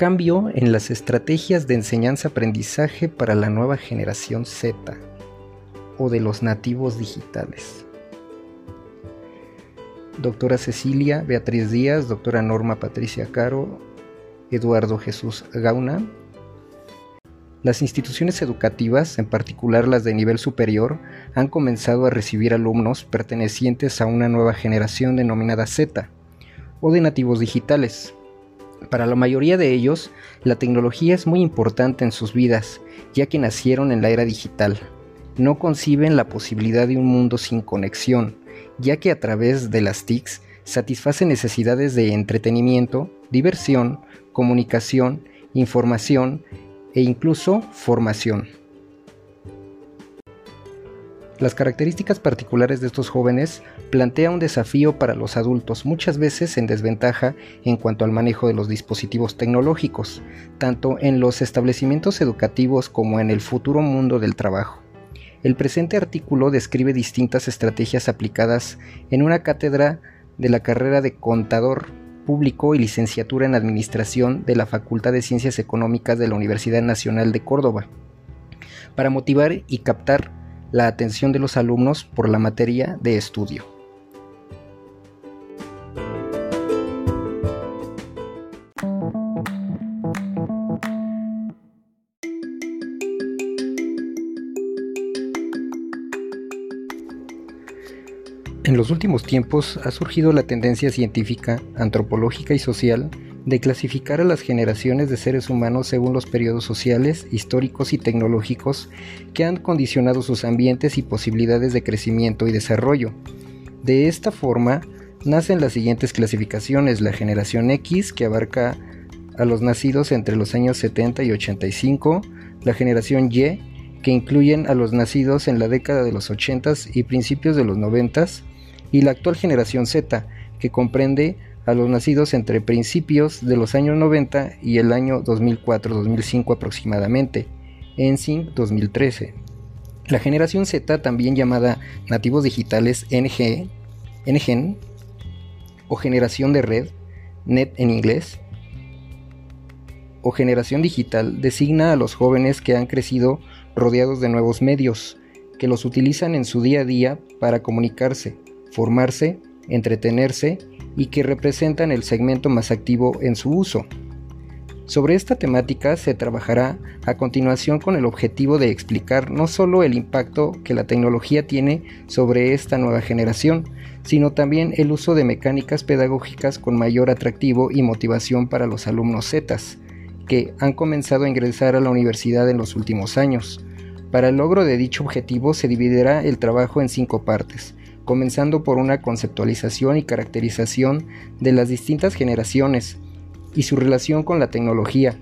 Cambio en las estrategias de enseñanza-aprendizaje para la nueva generación Z o de los nativos digitales. Doctora Cecilia Beatriz Díaz, doctora Norma Patricia Caro, Eduardo Jesús Gauna. Las instituciones educativas, en particular las de nivel superior, han comenzado a recibir alumnos pertenecientes a una nueva generación denominada Z, o de nativos digitales. Para la mayoría de ellos, la tecnología es muy importante en sus vidas, ya que nacieron en la era digital. No conciben la posibilidad de un mundo sin conexión, ya que a través de las TICs satisface necesidades de entretenimiento, diversión, comunicación, información e incluso formación. Las características particulares de estos jóvenes plantea un desafío para los adultos, muchas veces en desventaja en cuanto al manejo de los dispositivos tecnológicos, tanto en los establecimientos educativos como en el futuro mundo del trabajo. El presente artículo describe distintas estrategias aplicadas en una cátedra de la carrera de contador público y licenciatura en administración de la Facultad de Ciencias Económicas de la Universidad Nacional de Córdoba, para motivar y captar la atención de los alumnos por la materia de estudio. En los últimos tiempos ha surgido la tendencia científica, antropológica y social de clasificar a las generaciones de seres humanos según los periodos sociales, históricos y tecnológicos que han condicionado sus ambientes y posibilidades de crecimiento y desarrollo. De esta forma, nacen las siguientes clasificaciones, la generación X, que abarca a los nacidos entre los años 70 y 85, la generación Y, que incluyen a los nacidos en la década de los 80 y principios de los 90, y la actual generación Z, que comprende a los nacidos entre principios de los años 90 y el año 2004-2005 aproximadamente, en SIM 2013. La generación Z, también llamada nativos digitales NG, NGen, o generación de red, NET en inglés, o generación digital, designa a los jóvenes que han crecido rodeados de nuevos medios, que los utilizan en su día a día para comunicarse, formarse, entretenerse y que representan el segmento más activo en su uso. Sobre esta temática se trabajará a continuación con el objetivo de explicar no solo el impacto que la tecnología tiene sobre esta nueva generación, sino también el uso de mecánicas pedagógicas con mayor atractivo y motivación para los alumnos Zetas, que han comenzado a ingresar a la universidad en los últimos años. Para el logro de dicho objetivo se dividirá el trabajo en cinco partes comenzando por una conceptualización y caracterización de las distintas generaciones y su relación con la tecnología.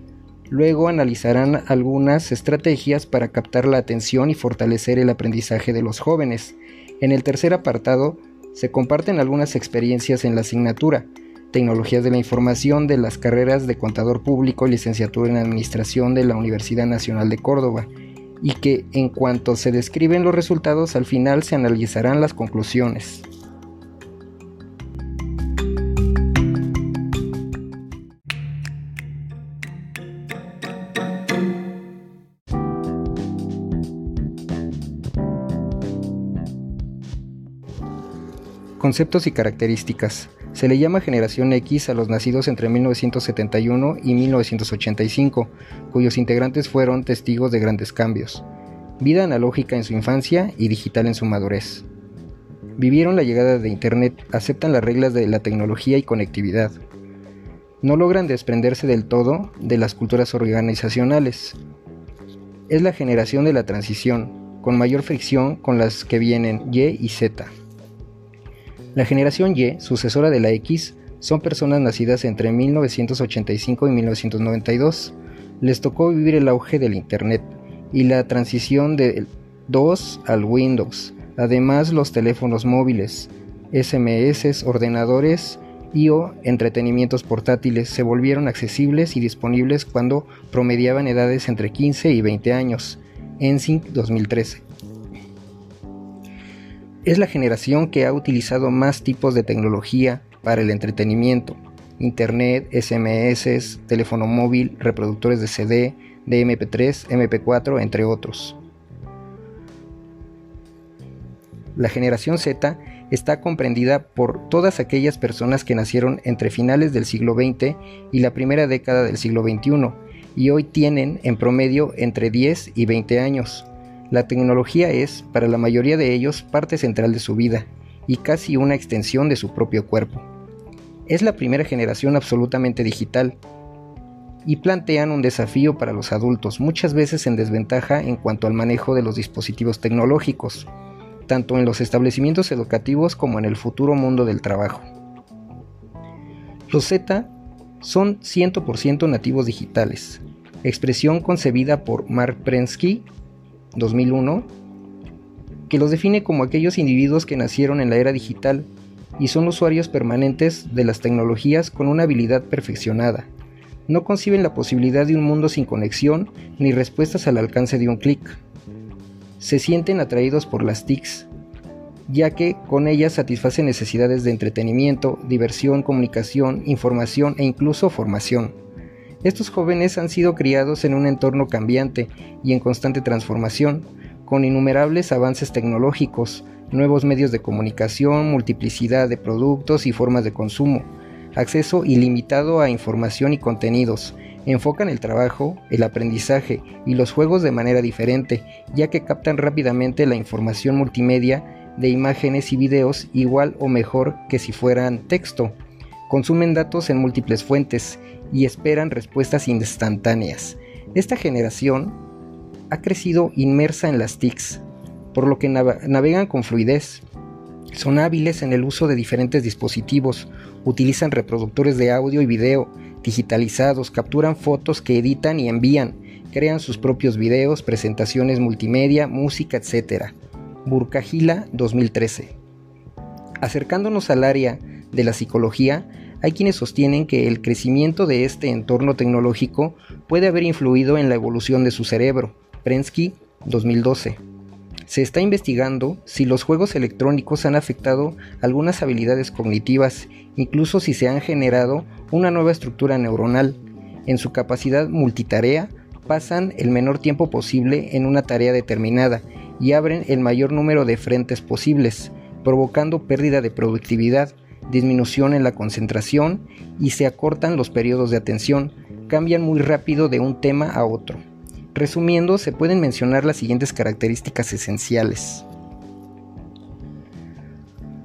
Luego analizarán algunas estrategias para captar la atención y fortalecer el aprendizaje de los jóvenes. En el tercer apartado se comparten algunas experiencias en la asignatura, Tecnologías de la Información de las carreras de Contador Público y Licenciatura en Administración de la Universidad Nacional de Córdoba y que en cuanto se describen los resultados al final se analizarán las conclusiones. Conceptos y características. Se le llama generación X a los nacidos entre 1971 y 1985, cuyos integrantes fueron testigos de grandes cambios. Vida analógica en su infancia y digital en su madurez. Vivieron la llegada de Internet, aceptan las reglas de la tecnología y conectividad. No logran desprenderse del todo de las culturas organizacionales. Es la generación de la transición, con mayor fricción con las que vienen Y y Z. La generación Y, sucesora de la X, son personas nacidas entre 1985 y 1992. Les tocó vivir el auge del Internet y la transición del 2 al Windows, además los teléfonos móviles, SMS, ordenadores y o entretenimientos portátiles se volvieron accesibles y disponibles cuando promediaban edades entre 15 y 20 años, en 2013 es la generación que ha utilizado más tipos de tecnología para el entretenimiento. internet, SMS, teléfono móvil, reproductores de CD, de MP3, MP4, entre otros. La generación Z está comprendida por todas aquellas personas que nacieron entre finales del siglo XX y la primera década del siglo XXI y hoy tienen en promedio entre 10 y 20 años. La tecnología es, para la mayoría de ellos, parte central de su vida y casi una extensión de su propio cuerpo. Es la primera generación absolutamente digital y plantean un desafío para los adultos, muchas veces en desventaja en cuanto al manejo de los dispositivos tecnológicos tanto en los establecimientos educativos como en el futuro mundo del trabajo. Los Z son 100% nativos digitales, expresión concebida por Mark Prensky, 2001, que los define como aquellos individuos que nacieron en la era digital y son usuarios permanentes de las tecnologías con una habilidad perfeccionada. No conciben la posibilidad de un mundo sin conexión ni respuestas al alcance de un clic se sienten atraídos por las TICs, ya que con ellas satisfacen necesidades de entretenimiento, diversión, comunicación, información e incluso formación. Estos jóvenes han sido criados en un entorno cambiante y en constante transformación, con innumerables avances tecnológicos, nuevos medios de comunicación, multiplicidad de productos y formas de consumo, acceso ilimitado a información y contenidos, enfocan el trabajo, el aprendizaje y los juegos de manera diferente, ya que captan rápidamente la información multimedia de imágenes y videos igual o mejor que si fueran texto. Consumen datos en múltiples fuentes y esperan respuestas instantáneas. Esta generación ha crecido inmersa en las TICs, por lo que navegan con fluidez. Son hábiles en el uso de diferentes dispositivos, utilizan reproductores de audio y video, digitalizados, capturan fotos que editan y envían, crean sus propios videos, presentaciones multimedia, música, etc. Burkahila 2013. Acercándonos al área de la psicología, hay quienes sostienen que el crecimiento de este entorno tecnológico puede haber influido en la evolución de su cerebro. Prensky 2012. Se está investigando si los juegos electrónicos han afectado algunas habilidades cognitivas, incluso si se han generado una nueva estructura neuronal. En su capacidad multitarea, pasan el menor tiempo posible en una tarea determinada y abren el mayor número de frentes posibles, provocando pérdida de productividad, disminución en la concentración y se acortan los periodos de atención, cambian muy rápido de un tema a otro. Resumiendo, se pueden mencionar las siguientes características esenciales.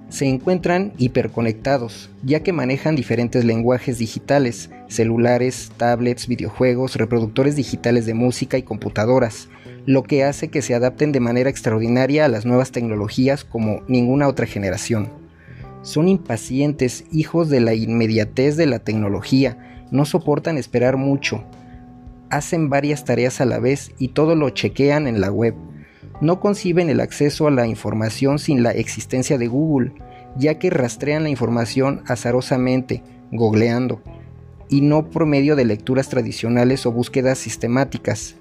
Se encuentran hiperconectados, ya que manejan diferentes lenguajes digitales, celulares, tablets, videojuegos, reproductores digitales de música y computadoras, lo que hace que se adapten de manera extraordinaria a las nuevas tecnologías como ninguna otra generación. Son impacientes, hijos de la inmediatez de la tecnología, no soportan esperar mucho, hacen varias tareas a la vez y todo lo chequean en la web. No conciben el acceso a la información sin la existencia de Google, ya que rastrean la información azarosamente, googleando, y no por medio de lecturas tradicionales o búsquedas sistemáticas.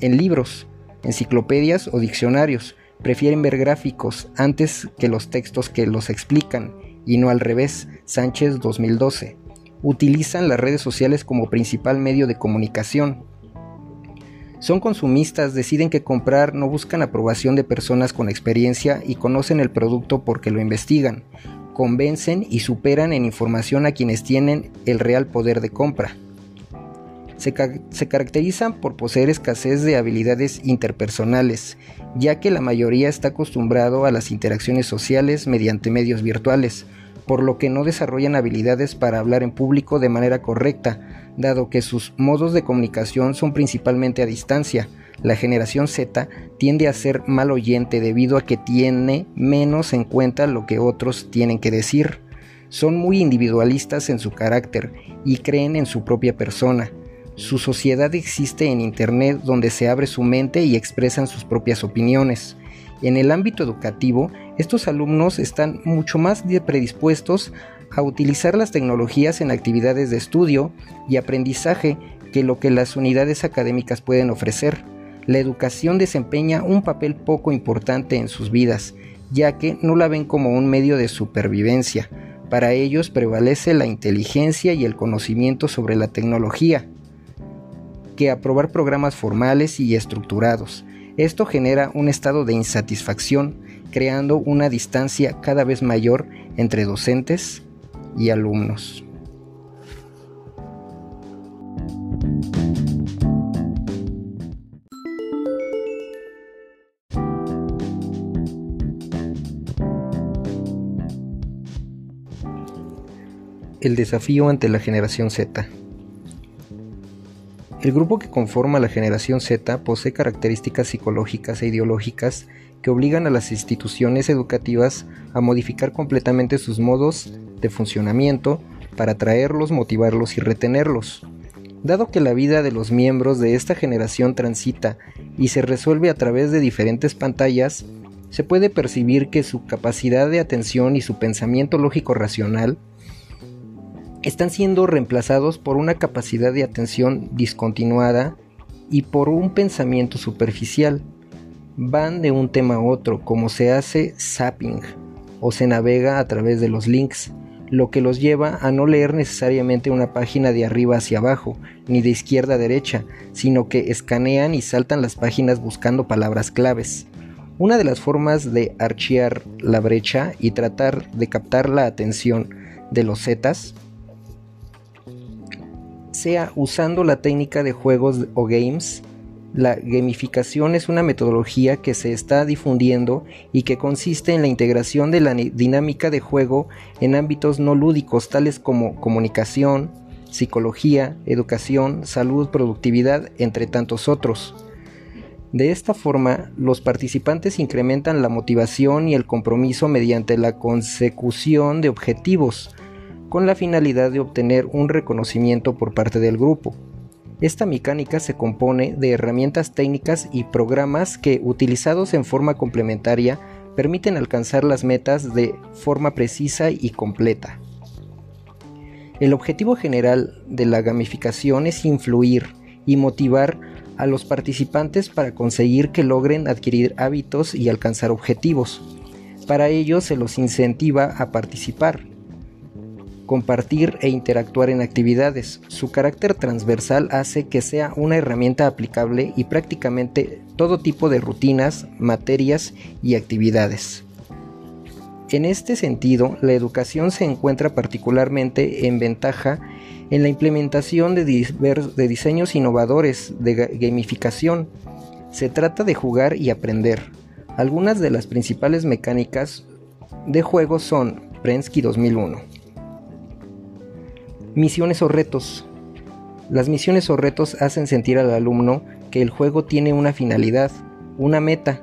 En libros, enciclopedias o diccionarios, prefieren ver gráficos antes que los textos que los explican, y no al revés, Sánchez 2012 utilizan las redes sociales como principal medio de comunicación. Son consumistas, deciden que comprar, no buscan aprobación de personas con experiencia y conocen el producto porque lo investigan, convencen y superan en información a quienes tienen el real poder de compra. Se, caracterizan por poseer escasez de habilidades interpersonales, ya que la mayoría está acostumbrado a las interacciones sociales mediante medios virtuales, por lo que no desarrollan habilidades para hablar en público de manera correcta, dado que sus modos de comunicación son principalmente a distancia. La generación Z tiende a ser mal oyente debido a que tiene menos en cuenta lo que otros tienen que decir. Son muy individualistas en su carácter y creen en su propia persona. Su sociedad existe en Internet donde se abre su mente y expresan sus propias opiniones. En el ámbito educativo, estos alumnos están mucho más predispuestos a utilizar las tecnologías en actividades de estudio y aprendizaje que lo que las unidades académicas pueden ofrecer. La educación desempeña un papel poco importante en sus vidas, ya que no la ven como un medio de supervivencia, Para ellos prevalece la inteligencia y el conocimiento sobre la tecnología, que aprobar programas formales y estructurados. Esto genera un estado de insatisfacción, creando una distancia cada vez mayor entre docentes y alumnos. El desafío ante la generación Z. El grupo que conforma la generación Z posee características psicológicas e ideológicas que obligan a las instituciones educativas a modificar completamente sus modos de funcionamiento para atraerlos, motivarlos y retenerlos. Dado que la vida de los miembros de esta generación transita y se resuelve a través de diferentes pantallas, se puede percibir que su capacidad de atención y su pensamiento lógico racional están siendo reemplazados por una capacidad de atención discontinuada y por un pensamiento superficial. Van de un tema a otro, como se hace zapping, o se navega a través de los links, lo que los lleva a no leer necesariamente una página de arriba hacia abajo, ni de izquierda a derecha, sino que escanean y saltan las páginas buscando palabras claves. Una de las formas de archear la brecha y tratar de captar la atención de los Zetas sea usando la técnica de juegos o games. La gamificación es una metodología que se está difundiendo y que consiste en la integración de la dinámica de juego en ámbitos no lúdicos tales como comunicación, psicología, educación, salud, productividad, entre tantos otros. De esta forma, los participantes incrementan la motivación y el compromiso mediante la consecución de objetivos, con la finalidad de obtener un reconocimiento por parte del grupo. Esta mecánica se compone de herramientas técnicas y programas que, utilizados en forma complementaria, permiten alcanzar las metas de forma precisa y completa. El objetivo general de la gamificación es influir y motivar a los participantes para conseguir que logren adquirir hábitos y alcanzar objetivos. Para ello se los incentiva a participar, compartir e interactuar en actividades. Su carácter transversal hace que sea una herramienta aplicable y prácticamente todo tipo de rutinas, materias y actividades. En este sentido, la educación se encuentra particularmente en ventaja en la implementación de, diseños innovadores de gamificación. Se trata de jugar y aprender. Algunas de las principales mecánicas de juego son Prensky 2001. Misiones o retos. Las misiones o retos hacen sentir al alumno que el juego tiene una finalidad, una meta.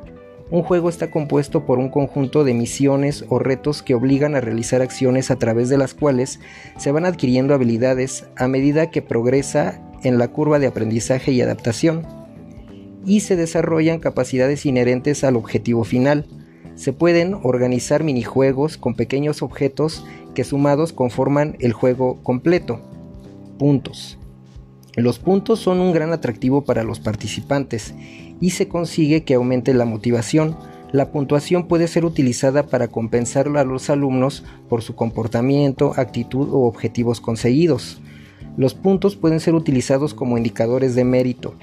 Un juego está compuesto por un conjunto de misiones o retos que obligan a realizar acciones a través de las cuales se van adquiriendo habilidades a medida que progresa en la curva de aprendizaje y adaptación, y se desarrollan capacidades inherentes al objetivo final. Se pueden organizar minijuegos con pequeños objetos que sumados conforman el juego completo. Puntos. Los puntos son un gran atractivo para los participantes y se consigue que aumente la motivación. La puntuación puede ser utilizada para compensar a los alumnos por su comportamiento, actitud o objetivos conseguidos. Los puntos pueden ser utilizados como indicadores de mérito,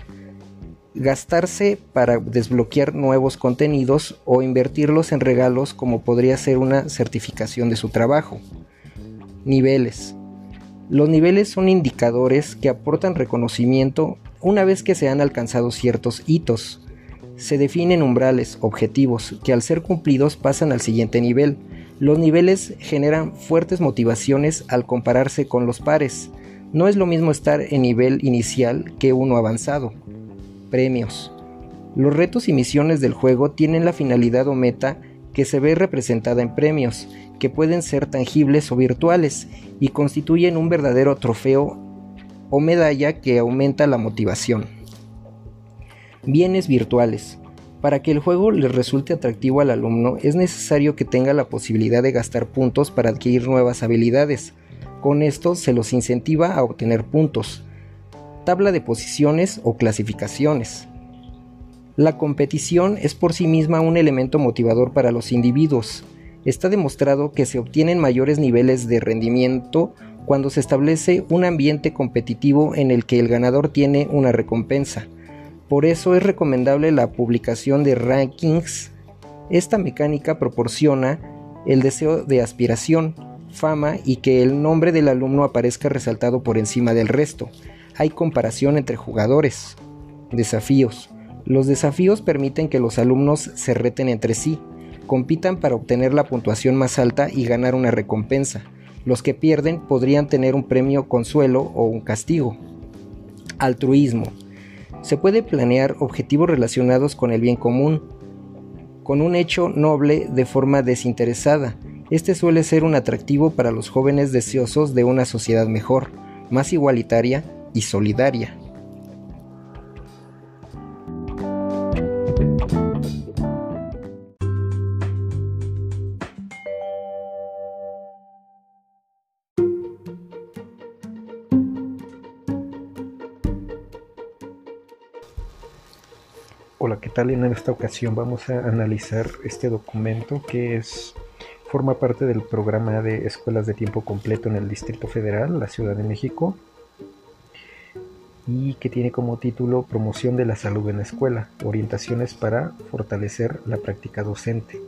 gastarse para desbloquear nuevos contenidos o invertirlos en regalos como podría ser una certificación de su trabajo. Niveles. Los niveles son indicadores que aportan reconocimiento una vez que se han alcanzado ciertos hitos. Se definen umbrales, objetivos, que al ser cumplidos pasan al siguiente nivel. Los niveles generan fuertes motivaciones al compararse con los pares. No es lo mismo estar en nivel inicial que uno avanzado. Premios. Los retos y misiones del juego tienen la finalidad o meta que se ve representada en premios, que pueden ser tangibles o virtuales, y constituyen un verdadero trofeo o medalla que aumenta la motivación. Bienes virtuales. Para que el juego le resulte atractivo al alumno es necesario que tenga la posibilidad de gastar puntos para adquirir nuevas habilidades. Con esto se los incentiva a obtener puntos tabla de posiciones o clasificaciones. La competición es por sí misma un elemento motivador para los individuos. Está demostrado que se obtienen mayores niveles de rendimiento cuando se establece un ambiente competitivo en el que el ganador tiene una recompensa. Por eso es recomendable la publicación de rankings. Esta mecánica proporciona el deseo de aspiración, fama y que el nombre del alumno aparezca resaltado por encima del resto. Hay comparación entre jugadores. Desafíos. Los desafíos permiten que los alumnos se reten entre sí, compitan para obtener la puntuación más alta y ganar una recompensa. Los que pierden podrían tener un premio consuelo o un castigo. Altruismo. Se puede planear objetivos relacionados con el bien común, con un hecho noble de forma desinteresada. Este suele ser un atractivo para los jóvenes deseosos de una sociedad mejor, más igualitaria y solidaria. Hola, ¿qué tal? En esta ocasión vamos a analizar este documento que es forma parte del programa de escuelas de tiempo completo en el Distrito Federal, la Ciudad de México, y que tiene como título Promoción de la salud en la escuela, orientaciones para fortalecer la práctica docente.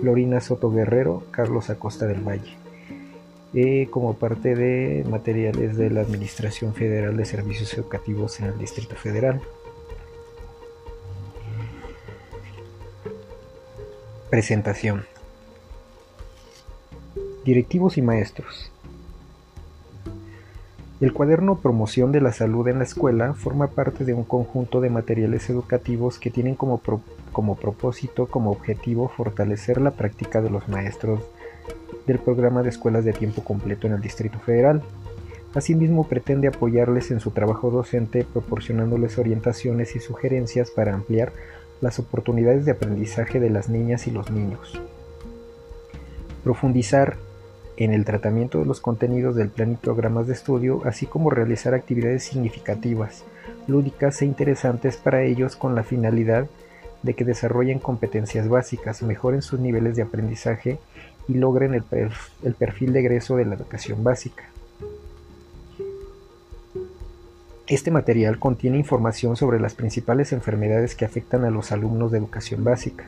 Florina Soto Guerrero, Carlos Acosta del Valle. Eh, como parte de materiales de la Administración Federal de Servicios Educativos en el Distrito Federal. Presentación. Directivos y maestros. El cuaderno Promoción de la Salud en la Escuela forma parte de un conjunto de materiales educativos que tienen como, como propósito, como objetivo, fortalecer la práctica de los maestros del programa de escuelas de tiempo completo en el Distrito Federal. Asimismo, pretende apoyarles en su trabajo docente, proporcionándoles orientaciones y sugerencias para ampliar las oportunidades de aprendizaje de las niñas y los niños. Profundizar en el tratamiento de los contenidos del plan y programas de estudio, así como realizar actividades significativas, lúdicas e interesantes para ellos con la finalidad de que desarrollen competencias básicas, mejoren sus niveles de aprendizaje y logren el, perfil de egreso de la educación básica. Este material contiene información sobre las principales enfermedades que afectan a los alumnos de educación básica,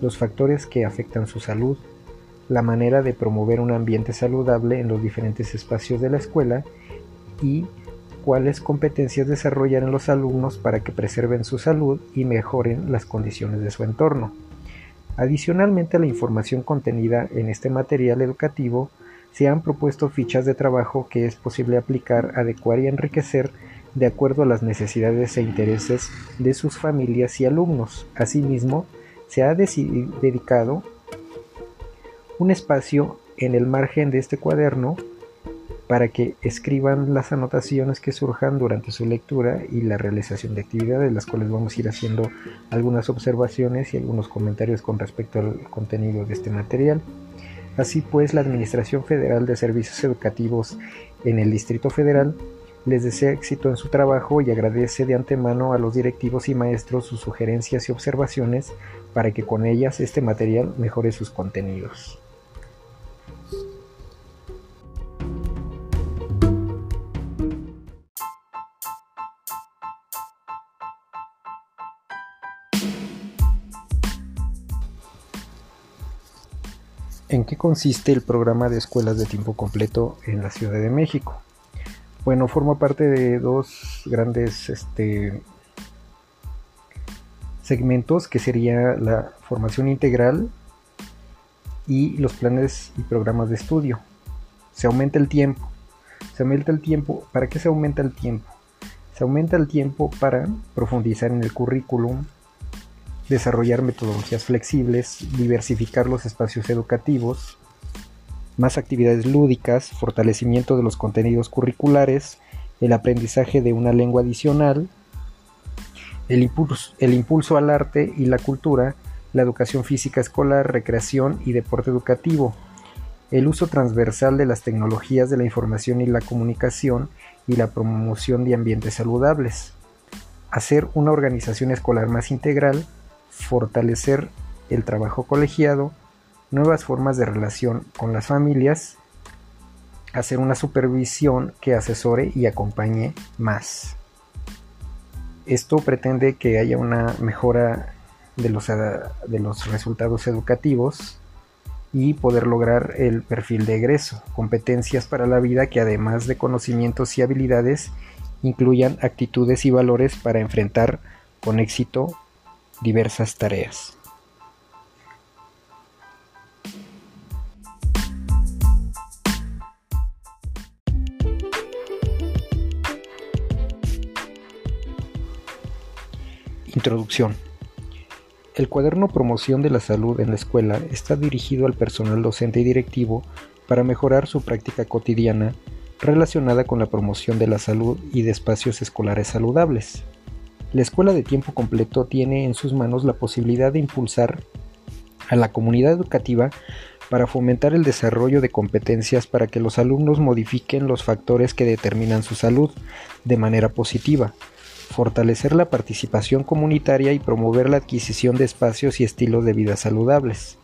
los factores que afectan su salud, la manera de promover un ambiente saludable en los diferentes espacios de la escuela y cuáles competencias desarrollar en los alumnos para que preserven su salud y mejoren las condiciones de su entorno. Adicionalmente a la información contenida en este material educativo, se han propuesto fichas de trabajo que es posible aplicar, adecuar y enriquecer de acuerdo a las necesidades e intereses de sus familias y alumnos. Asimismo, se ha dedicado un espacio en el margen de este cuaderno para que escriban las anotaciones que surjan durante su lectura y la realización de actividades, las cuales vamos a ir haciendo algunas observaciones y algunos comentarios con respecto al contenido de este material. Así pues, la Administración Federal de Servicios Educativos en el Distrito Federal les desea éxito en su trabajo y agradece de antemano a los directivos y maestros sus sugerencias y observaciones para que con ellas este material mejore sus contenidos. ¿En qué consiste el programa de escuelas de tiempo completo en la Ciudad de México? Bueno, forma parte de dos grandes este, segmentos que sería la formación integral y los planes y programas de estudio. Se aumenta el tiempo. Se aumenta el tiempo. ¿Para qué se aumenta el tiempo? Se aumenta el tiempo para profundizar en el currículum, desarrollar metodologías flexibles, diversificar los espacios educativos, más actividades lúdicas, fortalecimiento de los contenidos curriculares, el aprendizaje de una lengua adicional, el impulso, al arte y la cultura, la educación física escolar, recreación y deporte educativo, el uso transversal de las tecnologías de la información y la comunicación y la promoción de ambientes saludables, hacer una organización escolar más integral, fortalecer el trabajo colegiado, nuevas formas de relación con las familias, hacer una supervisión que asesore y acompañe más. Esto pretende que haya una mejora de los, de los resultados educativos y poder lograr el perfil de egreso, competencias para la vida que además de conocimientos y habilidades incluyan actitudes y valores para enfrentar con éxito diversas tareas. Introducción. El cuaderno Promoción de la Salud en la Escuela está dirigido al personal docente y directivo para mejorar su práctica cotidiana relacionada con la promoción de la salud y de espacios escolares saludables. La escuela de tiempo completo tiene en sus manos la posibilidad de impulsar a la comunidad educativa para fomentar el desarrollo de competencias para que los alumnos modifiquen los factores que determinan su salud de manera positiva, fortalecer la participación comunitaria y promover la adquisición de espacios y estilos de vida saludables.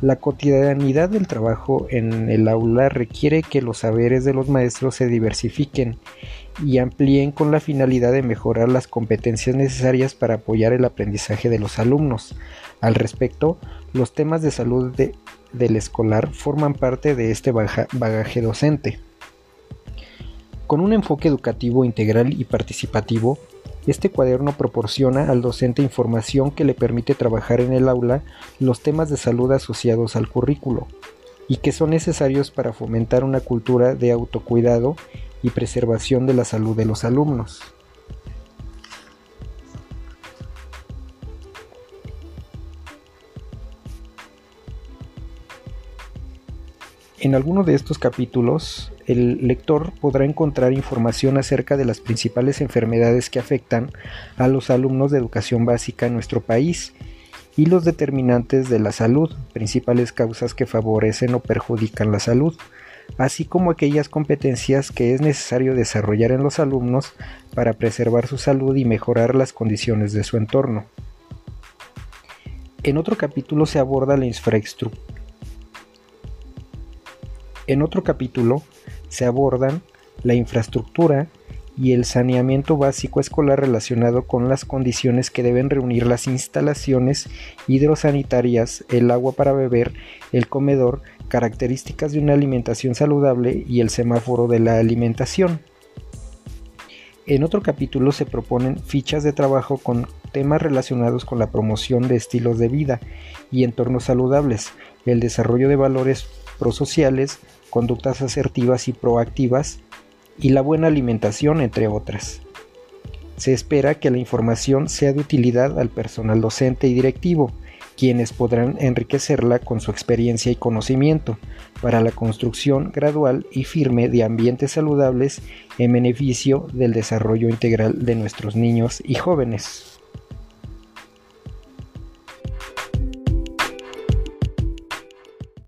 La cotidianidad del trabajo en el aula requiere que los saberes de los maestros se diversifiquen y amplíen con la finalidad de mejorar las competencias necesarias para apoyar el aprendizaje de los alumnos. Al respecto, los temas de salud del escolar forman parte de este bagaje docente. Con un enfoque educativo integral y participativo, este cuaderno proporciona al docente información que le permite trabajar en el aula los temas de salud asociados al currículo y que son necesarios para fomentar una cultura de autocuidado y preservación de la salud de los alumnos. En alguno de estos capítulos, el lector podrá encontrar información acerca de las principales enfermedades que afectan a los alumnos de educación básica en nuestro país y los determinantes de la salud, principales causas que favorecen o perjudican la salud, así como aquellas competencias que es necesario desarrollar en los alumnos para preservar su salud y mejorar las condiciones de su entorno. En otro capítulo se aborda la infraestructura en otro capítulo se abordan la infraestructura y el saneamiento básico escolar relacionado con las condiciones que deben reunir las instalaciones hidrosanitarias, el agua para beber, el comedor, características de una alimentación saludable y el semáforo de la alimentación. En otro capítulo se proponen fichas de trabajo con temas relacionados con la promoción de estilos de vida y entornos saludables, el desarrollo de valores prosociales, conductas asertivas y proactivas y la buena alimentación, entre otras. Se espera que la información sea de utilidad al personal docente y directivo, quienes podrán enriquecerla con su experiencia y conocimiento para la construcción gradual y firme de ambientes saludables en beneficio del desarrollo integral de nuestros niños y jóvenes.